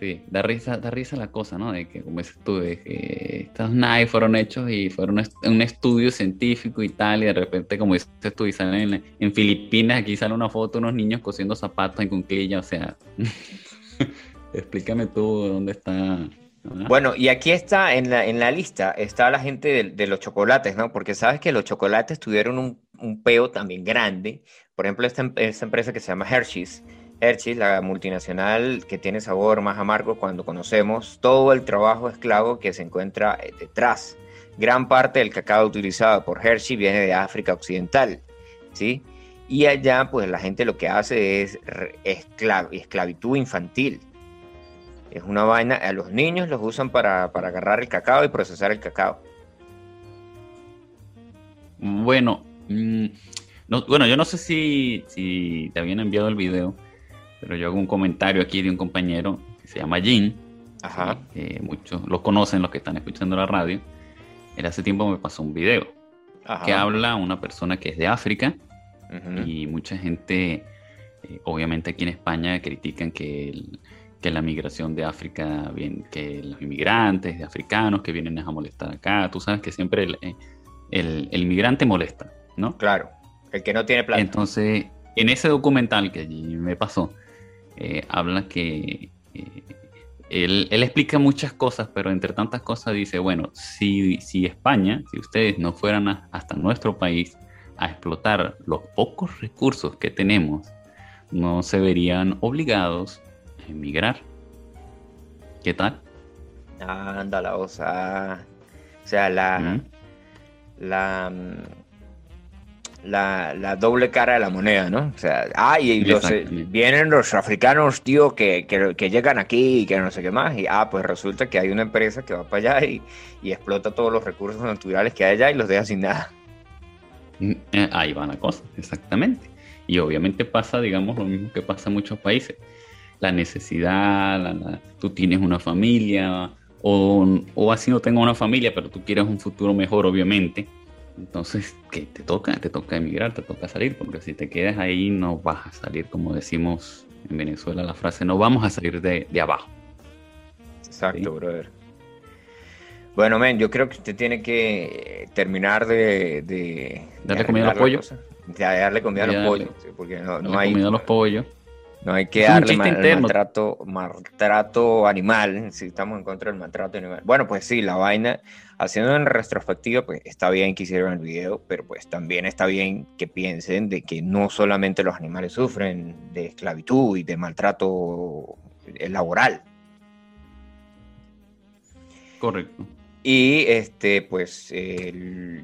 sí, da risa, da risa la cosa, ¿no? De que, como dices tú, de que estos NAI fueron hechos y fueron un estudio científico y tal, y de repente, como dices tú, y salen en, Filipinas, aquí sale una foto de unos niños cosiendo zapatos en cunclilla, o sea, explícame tú dónde está. Bueno, y aquí está en la, en la lista, está la gente de, los chocolates, ¿no? Porque sabes que los chocolates tuvieron un, un peo también grande. Por ejemplo, esta, esta empresa que se llama Hershey's, Hershey, la multinacional que tiene sabor más amargo cuando conocemos todo el trabajo esclavo que se encuentra eh, detrás. Gran parte del cacao utilizado por Hershey viene de África Occidental, ¿sí? Y allá, pues la gente lo que hace es esclavitud infantil. Es una vaina, a los niños los usan para, agarrar el cacao y procesar el cacao. Bueno, mm, bueno, yo no sé si, si te habían enviado el video pero yo hago un comentario aquí de un compañero que se llama Jin. Ajá. muchos lo conocen, los que están escuchando la radio. Él hace tiempo me pasó un video que habla una persona que es de África y mucha gente, eh, obviamente aquí en España, critican que, que la migración de África, bien, que los inmigrantes de africanos que vienen a molestar acá, tú sabes que siempre el, eh, el, el inmigrante molesta, ¿no? Claro, el que no tiene plata. Entonces, en ese documental que allí me pasó, eh, habla que eh, él, explica muchas cosas, pero entre tantas cosas dice, bueno, si, si España, si ustedes no fueran hasta nuestro país a explotar los pocos recursos que tenemos, no se verían obligados a emigrar. ¿Qué tal? Ándala, o sea, o sea, la, la, la, doble cara de la moneda, ¿no? O sea, ah, y los, eh, vienen los africanos, tío, que, llegan aquí y que no sé qué más, y ah, pues resulta que hay una empresa que va para allá y, explota todos los recursos naturales que hay allá y los deja sin nada. Mm, eh, ahí va la cosa, exactamente. Y obviamente pasa, digamos, lo mismo que pasa en muchos países. La necesidad, tú tienes una familia, o, o así no tengo una familia, pero tú quieres un futuro mejor, obviamente entonces, ¿qué te toca? Te toca emigrar, te toca salir, porque si te quedas ahí no vas a salir, como decimos en Venezuela la frase, no vamos a salir de, abajo. Exacto, brother. Bueno, men, yo creo que usted tiene que terminar de... darle comida al pollo. De darle comida a los pollos, porque no, no hay... comida a los pollos. No hay que darle maltrato, maltrato animal, si estamos en contra del maltrato animal. Bueno, pues sí, la vaina, haciendo en retrospectiva, pues está bien que hicieron el video, pero pues también está bien que piensen de que no solamente los animales sufren de esclavitud y de maltrato laboral. Correcto. Y este, pues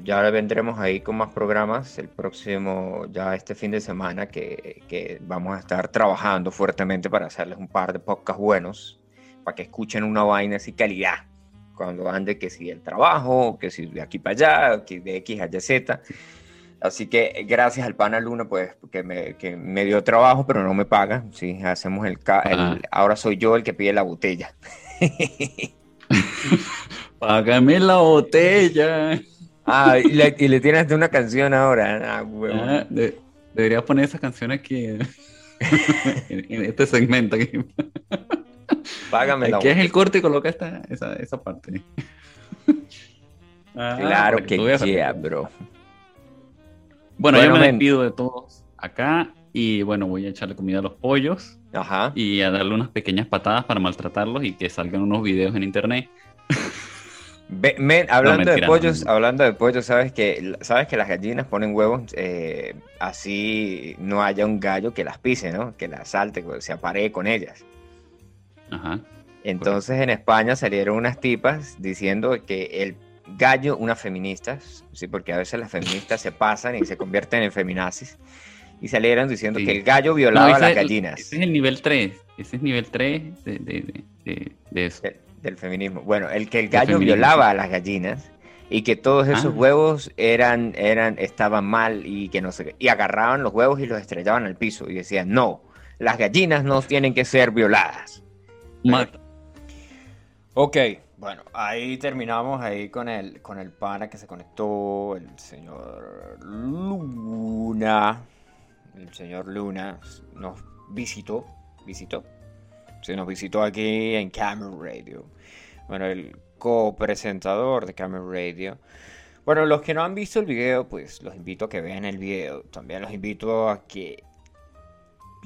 ya vendremos ahí con más programas el próximo, ya este fin de semana, que, vamos a estar trabajando fuertemente para hacerles un par de podcasts buenos, para que escuchen una vaina así calidad, cuando ande que si el trabajo, que si de aquí para allá, que de X a Y Z. Así que gracias al pana Luna, pues, que me, que me dio trabajo, pero no me paga. Sí, hacemos el, el, ahora soy yo el que pide la botella. Págame la botella. Ah, y le, y le tienes una canción ahora. Ah, ah deberías poner esa canción aquí en, este segmento. Aquí. Págame la es el corte y coloca esta, esa, esa parte. Ah, claro que yeah, bro. Bueno, yo me despido de todos acá y bueno, voy a echarle comida a los pollos. Ajá. Y a darle unas pequeñas patadas para maltratarlos y que salgan unos videos en internet hablando de pollos, hablando de pollos, sabes que sabes que las gallinas ponen huevos eh, así no haya un gallo que las pise, ¿no? Que las salte, se aparee con ellas. Ajá. Entonces en España salieron unas tipas diciendo que el gallo, unas feministas, sí, porque a veces las feministas se pasan y se convierten en feminazis, y salieron diciendo que el gallo violaba a las gallinas. Ese es el nivel 3, ese es nivel 3 de, de eso del feminismo. Bueno, el que el gallo violaba a las gallinas y que todos esos ah. huevos eran, eran, estaban mal y que no sé Y agarraban los huevos y los estrellaban al piso y decían, no, las gallinas no tienen que ser violadas. Ok, bueno, ahí terminamos ahí con el, con el pana que se conectó, el señor Luna. El señor Luna nos visitó, visitó. Se nos visitó aquí en Camera Radio bueno, el copresentador de Camera Radio. Bueno, los que no han visto el video, pues los invito a que vean el video. También los invito a que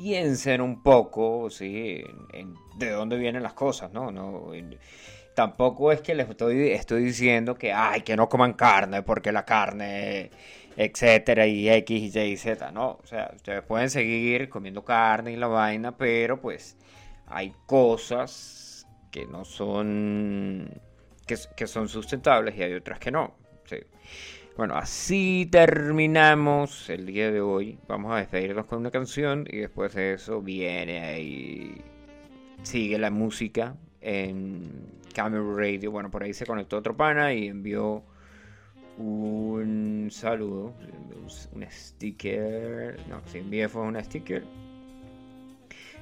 piensen un poco, ¿sí? De dónde vienen las cosas, ¿no? no tampoco es que les estoy, estoy diciendo que, ay, que no coman carne, porque la carne, etcétera, y X, Y, Z, ¿no? O sea, ustedes pueden seguir comiendo carne y la vaina, pero pues hay cosas que no son, que, son sustentables y hay otras que no. Bueno, así terminamos el día de hoy. Vamos a despedirnos con una canción y después de eso viene ahí, sigue la música en Camera Radio. Bueno, por ahí se conectó otro pana y envió un saludo, un sticker. No, si envié fue un sticker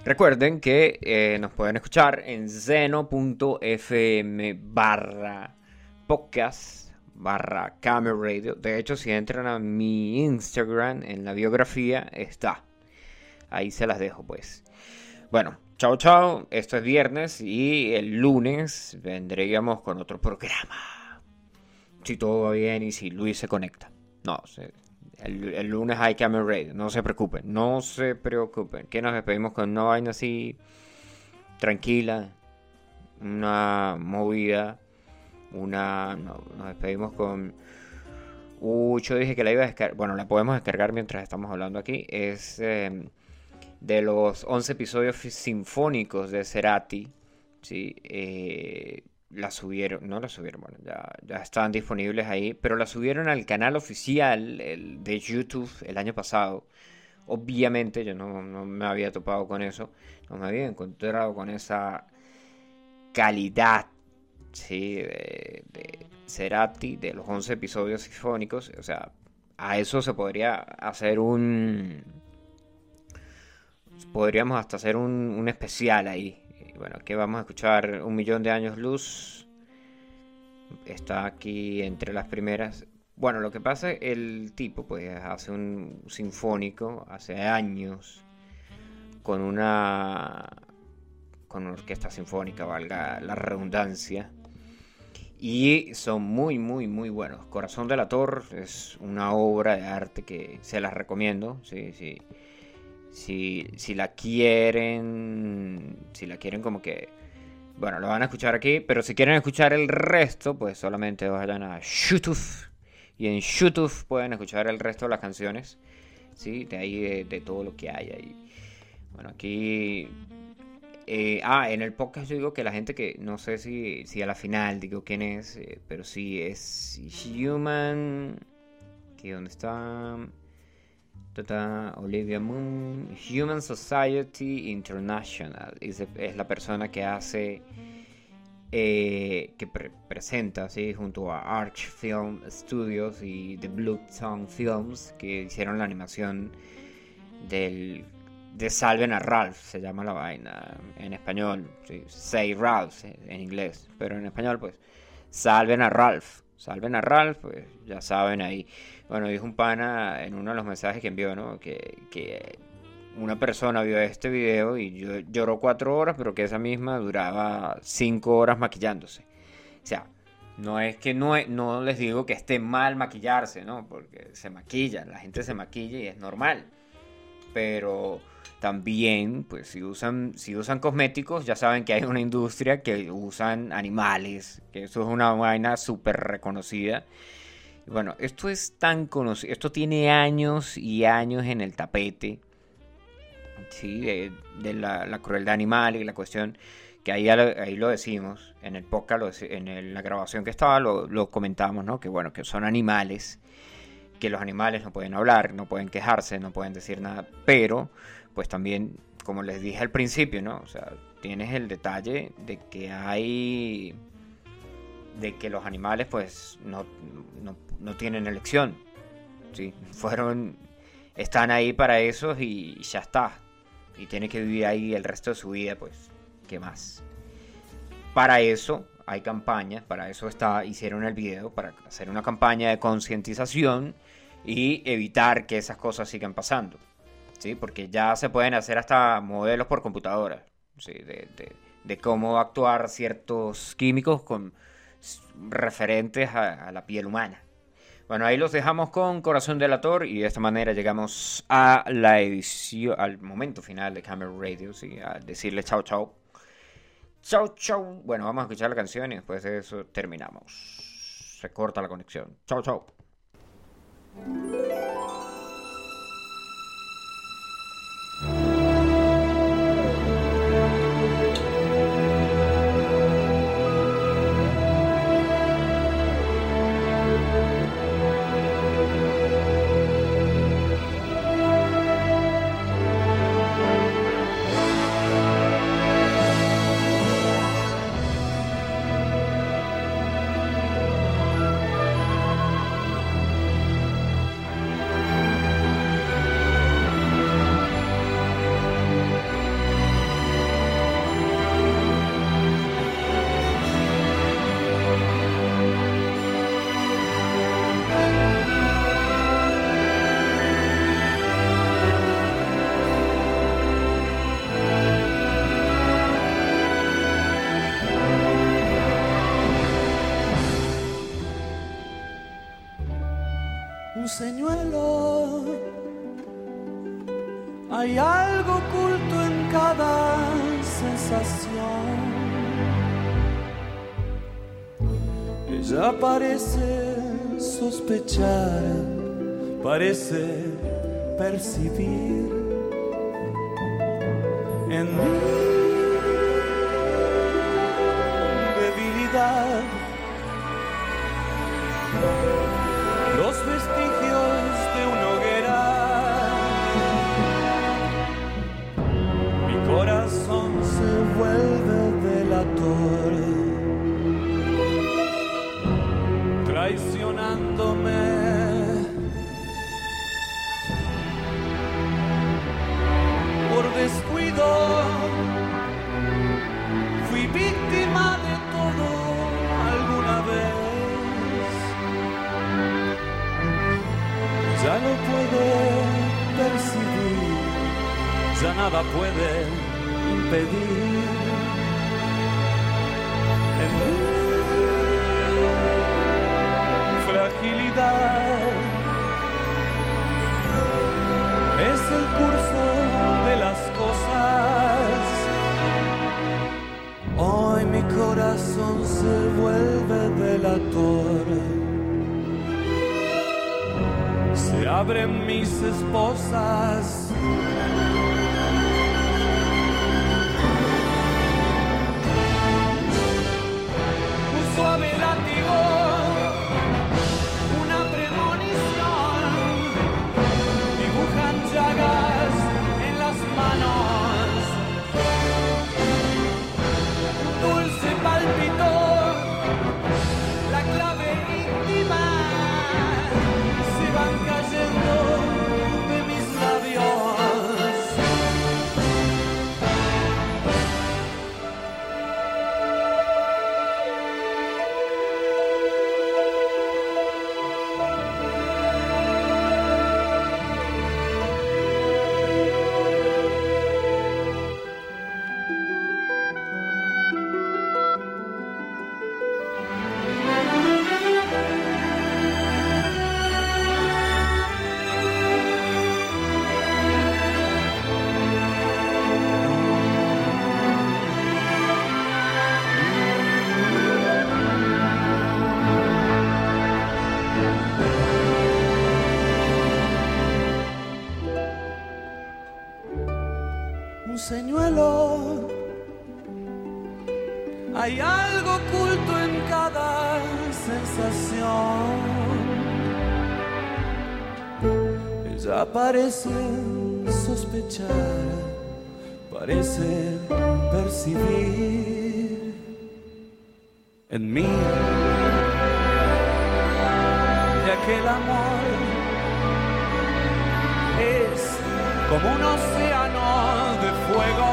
Recuerden que eh, nos pueden escuchar en zeno.fm barra podcast barra camera radio. De hecho, si entran a mi Instagram, en la biografía está. Ahí se las dejo, pues. Bueno, chao, chao. Esto es viernes y el lunes vendríamos con otro programa. Si todo va bien y si Luis se conecta. No, el, lunes hay Camera Radio, no se preocupen, no se preocupen. Que nos despedimos con una vaina así tranquila, una movida, una. nos despedimos con Uh, yo dije que la iba a descargar. Bueno, la podemos descargar mientras estamos hablando aquí. Es em, de los 11 episodios sinfónicos de Cerati. ¿sí? Eh, la subieron, no la subieron, bueno, ya, ya estaban disponibles ahí, pero la subieron al canal oficial de YouTube el año pasado. Obviamente yo no, me había topado con eso, no me había encontrado con esa calidad ¿sí? de, de Cerati, de los 11 episodios sinfónicos. O sea, a eso se podría hacer un... Podríamos hasta hacer un, un especial ahí, bueno, aquí vamos a escuchar Un Millón de Años Luz. Está aquí entre las primeras. Bueno, lo que pasa, el tipo pues hace un sinfónico hace años con una con una orquesta sinfónica, valga la redundancia. Y son muy, muy, muy buenos. Corazón de la Torre es una obra de arte que se las recomiendo. Si, si la quieren, si la quieren como que, bueno, lo van a escuchar aquí, pero si quieren escuchar el resto, pues solamente vayan a YouTube y en YouTube pueden escuchar el resto de las canciones, ¿sí? De ahí de, todo lo que hay ahí. Bueno, aquí... Eh, ah, en el podcast yo digo que la gente que no sé si, si a la final digo quién es, eh, pero sí es Human. ¿Qué dónde está? Olivia Moon, Human Society International, es, la persona que hace, eh, que presenta, ¿sí? junto a Arch Film Studios y The Blue Tongue Films, que hicieron la animación del de Salven a Ralph, se llama la vaina en español, Say Ralph en inglés, pero en español pues Salven a Ralph, Salven a Ralph, pues ya saben ahí. Bueno, dijo un pana en uno de los mensajes que envió, ¿no? Que, una persona vio este video y lloró cuatro horas, pero que esa misma duraba cinco horas maquillándose. O sea, no es que no, no les digo que esté mal maquillarse, ¿no? Porque se maquilla, la gente se maquilla y es normal. Pero también, pues si usan, si usan cosméticos, ya saben que hay una industria que usan animales, que eso es una vaina súper reconocida. Bueno, esto es tan conocido, esto tiene años y años en el tapete, ¿sí? De, la, crueldad animal y la cuestión, que ahí, ahí lo decimos, en el podcast, en la grabación que estaba, lo, lo comentamos, ¿no? Que bueno, que son animales, que los animales no pueden hablar, no pueden quejarse, no pueden decir nada, pero pues también, como les dije al principio, ¿no? O sea, tienes el detalle de que hay de que los animales pues no, no, tienen elección. ¿sí? Fueron, están ahí para eso y ya está. Y tiene que vivir ahí el resto de su vida, pues, ¿qué más? Para eso hay campañas, para eso está, hicieron el video, para hacer una campaña de concientización y evitar que esas cosas sigan pasando. ¿Sí? Porque ya se pueden hacer hasta modelos por computadora, ¿sí? de, de cómo actuar ciertos químicos con referentes a, la piel humana. Bueno, ahí los dejamos con Corazón Delator y de esta manera llegamos a la edición, al momento final de Camera Radio, ¿sí? a decirle chao chao. Chao chao. Bueno, vamos a escuchar la canción y después de eso terminamos. Se corta la conexión. Chao chao. señuelo. Hay algo oculto en cada sensación. Ella parece sospechar, parece percibir en mí. en mí. Ya que el amor es como un océano de fuego.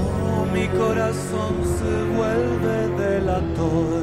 Oh, mi corazón se vuelve delator.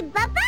Bye-bye.